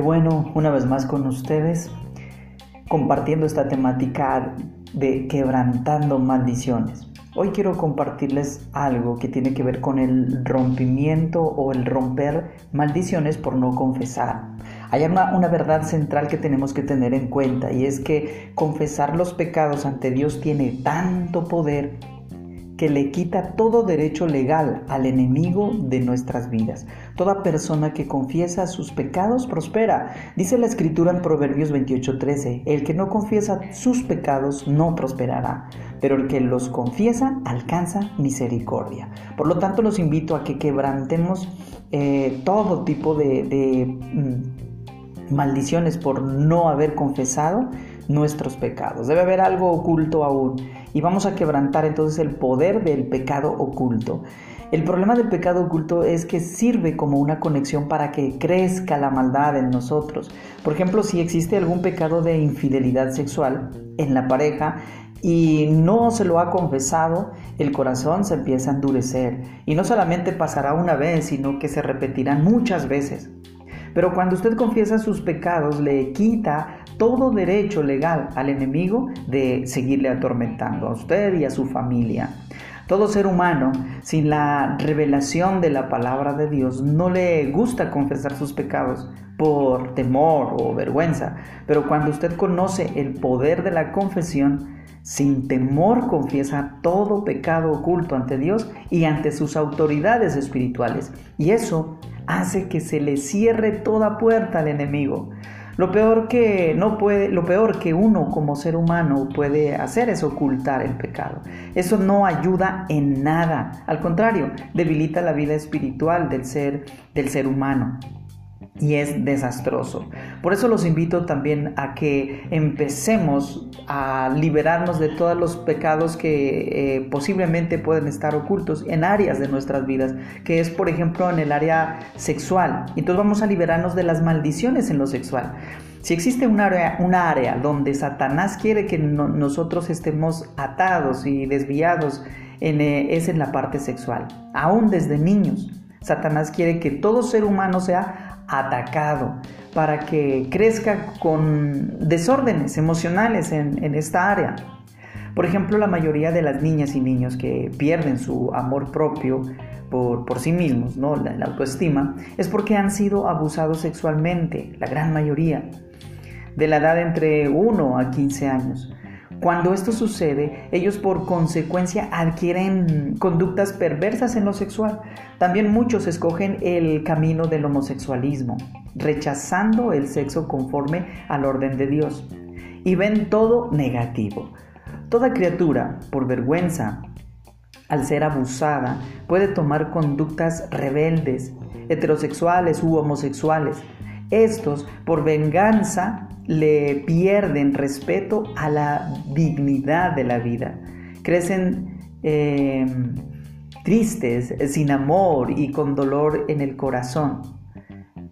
Bueno una vez más con ustedes compartiendo esta temática de quebrantando maldiciones. Hoy quiero compartirles algo que tiene que ver con el rompimiento o el romper maldiciones por no confesar. Hay una, una, verdad central que tenemos que tener en cuenta y es que confesar los pecados ante Dios tiene tanto poder que le quita todo derecho legal al enemigo de nuestras vidas. Toda persona que confiesa sus pecados prospera. Dice la escritura en Proverbios 28:13, el que no confiesa sus pecados no prosperará, pero el que los confiesa alcanza misericordia. Por lo tanto, los invito a que quebrantemos eh, todo tipo de, mm, maldiciones por no haber confesado nuestros pecados. Debe haber algo oculto aún y vamos a quebrantar entonces el poder del pecado oculto. El problema del pecado oculto es que sirve como una conexión para que crezca la maldad en nosotros. Por ejemplo, si existe algún pecado de infidelidad sexual en la pareja y no se lo ha confesado, el corazón se empieza a endurecer. Y no solamente pasará una vez, sino que se repetirán muchas veces. Pero cuando usted confiesa sus pecados, le quita todo derecho legal al enemigo de seguirle atormentando a usted y a su familia. Todo ser humano, sin la revelación de la palabra de Dios, no le gusta confesar sus pecados por temor o vergüenza. Pero cuando usted conoce el poder de la confesión, sin temor confiesa todo pecado oculto ante Dios y ante sus autoridades espirituales. Y eso hace que se le cierre toda puerta al enemigo. Lo peor que no puede, lo peor que uno como ser humano puede hacer es ocultar el pecado. Eso no ayuda en nada, al contrario, debilita la vida espiritual del ser del ser humano y es desastroso. Por eso los invito también a que empecemos a liberarnos de todos los pecados que eh, posiblemente pueden estar ocultos en áreas de nuestras vidas, que es por ejemplo en el área sexual. Entonces vamos a liberarnos de las maldiciones en lo sexual. Si existe un área, una área donde Satanás quiere que nosotros estemos atados y desviados, eh, es en la parte sexual, aún desde niños. Satanás quiere que todo ser humano sea atacado, para que crezca con desórdenes emocionales en, esta área. Por ejemplo, la mayoría de las niñas y niños que pierden su amor propio por, sí mismos, ¿no? la, la autoestima, es porque han sido abusados sexualmente, la gran mayoría, de la edad entre 1 a 15 años. Cuando esto sucede, ellos por consecuencia adquieren conductas perversas en lo sexual. También muchos escogen el camino del homosexualismo, rechazando el sexo conforme al orden de Dios. Y ven todo negativo. Toda criatura, por vergüenza, al ser abusada, puede tomar conductas rebeldes, heterosexuales u homosexuales. Estos, por venganza, le pierden respeto a la dignidad de la vida. Crecen em, tristes, sin amor y con dolor en el corazón.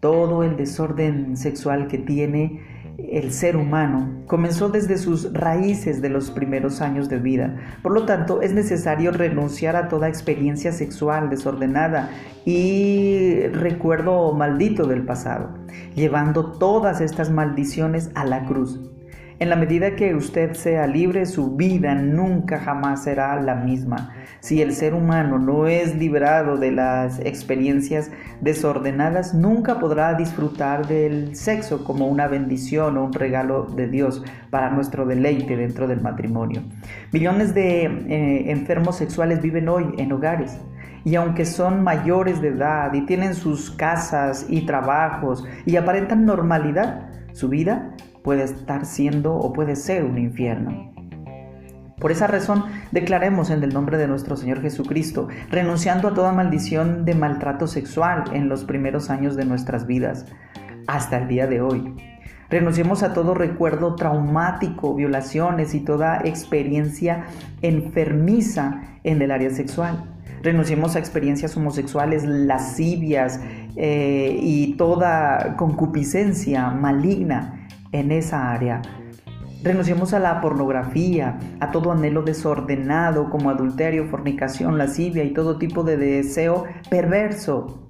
Todo el desorden sexual que tiene el ser humano comenzó desde sus raíces de los primeros años de vida. Por lo tanto, es necesario renunciar a toda experiencia sexual desordenada y recuerdo maldito del pasado, llevando todas estas maldiciones a la cruz. En la medida que usted sea libre, su vida nunca jamás será la misma. Si el ser humano no es liberado de las experiencias desordenadas, nunca podrá disfrutar del sexo como una bendición o un regalo de Dios para nuestro deleite dentro del matrimonio. Millones de eh, enfermos sexuales viven hoy en hogares y aunque son mayores de edad y tienen sus casas y trabajos y aparentan normalidad, su vida puede estar siendo o puede ser un infierno. Por esa razón, declaremos en el nombre de nuestro Señor Jesucristo, renunciando a toda maldición de maltrato sexual en los primeros años de nuestras vidas, hasta el día de hoy. Renunciemos a todo recuerdo traumático, violaciones y toda experiencia enfermiza en el área sexual. Renunciemos a experiencias homosexuales lascivias eh, y toda concupiscencia maligna en esa área. Renunciemos a la pornografía, a todo anhelo desordenado como adulterio, fornicación, lascivia y todo tipo de deseo perverso.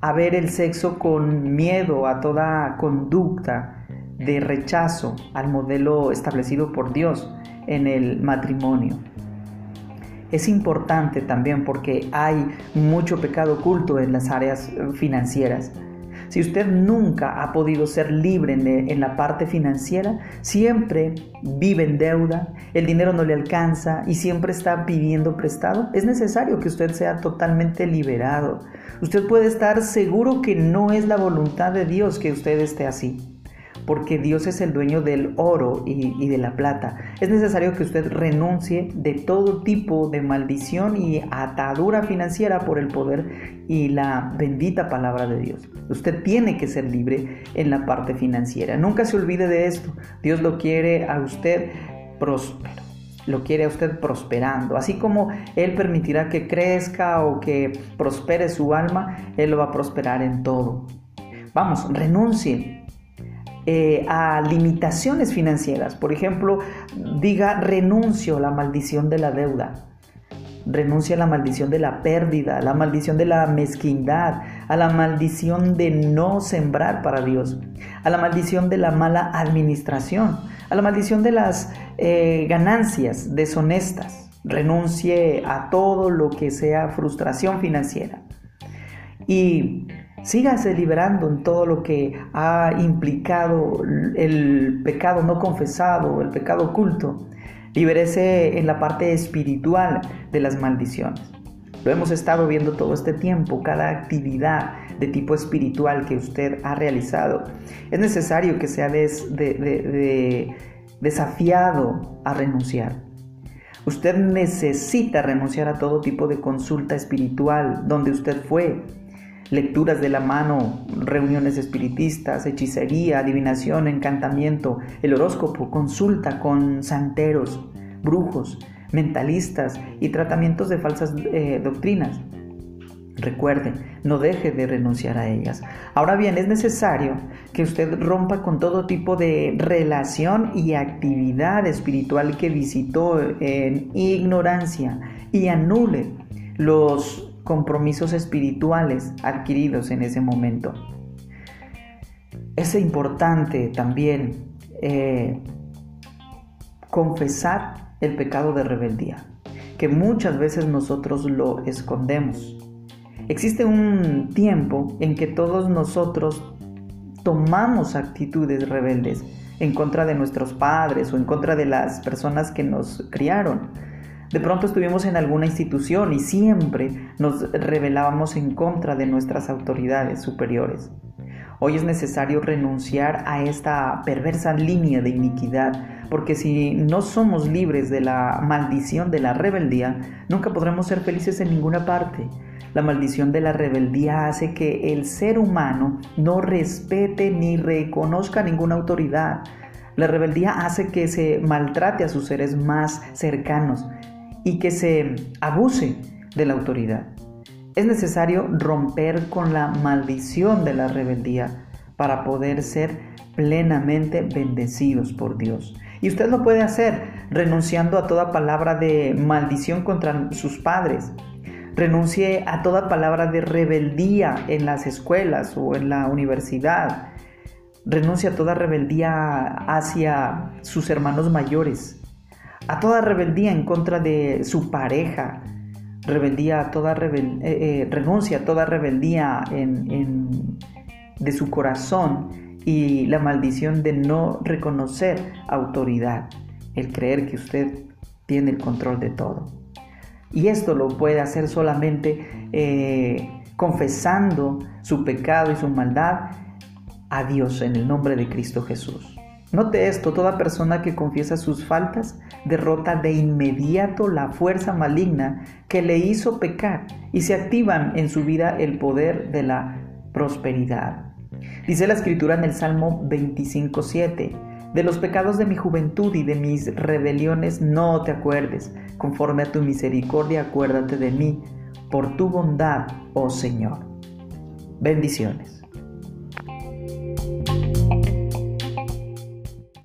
a ver el sexo con miedo a toda conducta de rechazo al modelo establecido por Dios en el matrimonio. Es importante también porque hay mucho pecado oculto en las áreas financieras. Si usted nunca ha podido ser libre en, la parte financiera, siempre vive en deuda, el dinero no le alcanza y siempre está pidiendo prestado, es necesario que usted sea totalmente liberado. Usted puede estar seguro que no es la voluntad de Dios que usted esté así porque Dios es el dueño del oro y, de la plata. Es necesario que usted renuncie de todo tipo de maldición y atadura financiera por el poder y la bendita palabra de Dios. Usted tiene que ser libre en la parte financiera. Nunca se olvide de esto. Dios lo quiere a usted próspero lo quiere a usted prosperando. Así como Él permitirá que crezca o que prospere su alma, Él lo va a prosperar en todo. Vamos, renuncie eh, a limitaciones financieras. Por ejemplo, diga renuncio a la maldición de la deuda. Renuncia a la maldición de la pérdida, a la maldición de la mezquindad, a la maldición de no sembrar para Dios, a la maldición de la mala administración, a la maldición de las eh, ganancias deshonestas. Renuncie a todo lo que sea frustración financiera. Y Sígase liberando en todo lo que ha implicado el pecado no confesado, el pecado oculto. Libérese en la parte espiritual de las maldiciones. Lo hemos estado viendo todo este tiempo, cada actividad de tipo espiritual que usted ha realizado. Es necesario que sea desafiado a renunciar. Usted necesita renunciar a todo tipo de consulta espiritual donde usted fue, lecturas de la mano, reuniones espiritistas, hechicería, adivinación, encantamiento, el horóscopo, consulta con santeros, brujos, mentalistas y tratamientos de falsas eh, doctrinas. Recuerde, no deje de renunciar a ellas. Ahora bien, es necesario que usted rompa con todo tipo de relación y actividad espiritual que visitó en ignorancia y anule los compromisos espirituales adquiridos en ese momento. Es importante también eh, confesar el pecado de rebeldía, que muchas veces nosotros lo escondemos. Existe un tiempo en que todos nosotros tomamos actitudes rebeldes en contra de nuestros padres o en contra de las personas que nos criaron de pronto estuvimos en alguna institución y siempre nos rebelábamos en contra de nuestras autoridades superiores. Hoy es necesario renunciar a esta perversa línea de iniquidad, porque si no somos libres de la maldición de la rebeldía, nunca podremos ser felices en ninguna parte. La maldición de la rebeldía hace que el ser humano no respete ni reconozca ninguna autoridad. La rebeldía hace que se maltrate a sus seres más cercanos y que se abuse de la autoridad. Es necesario romper con la maldición de la rebeldía para poder ser plenamente bendecidos por Dios. Y usted lo puede hacer renunciando a toda palabra de maldición contra sus padres. Renuncie a toda palabra de rebeldía en las escuelas o en la universidad. Renuncie a toda rebeldía hacia sus hermanos mayores a toda rebeldía en contra de su pareja, rebeldía a toda eh, eh, renuncia a toda rebeldía de su corazón y la maldición de no reconocer autoridad, el creer que usted tiene el control de todo. Y esto lo puede hacer solamente eh, confesando su pecado y su maldad a Dios en el nombre de Cristo Jesús. Note esto, toda persona que confiesa sus faltas derrota de inmediato la fuerza maligna que le hizo pecar y se activan en su vida el poder de la prosperidad. Dice la escritura en el Salmo 25.7, de los pecados de mi juventud y de mis rebeliones no te acuerdes, conforme a tu misericordia acuérdate de mí, por tu bondad, oh Señor. Bendiciones.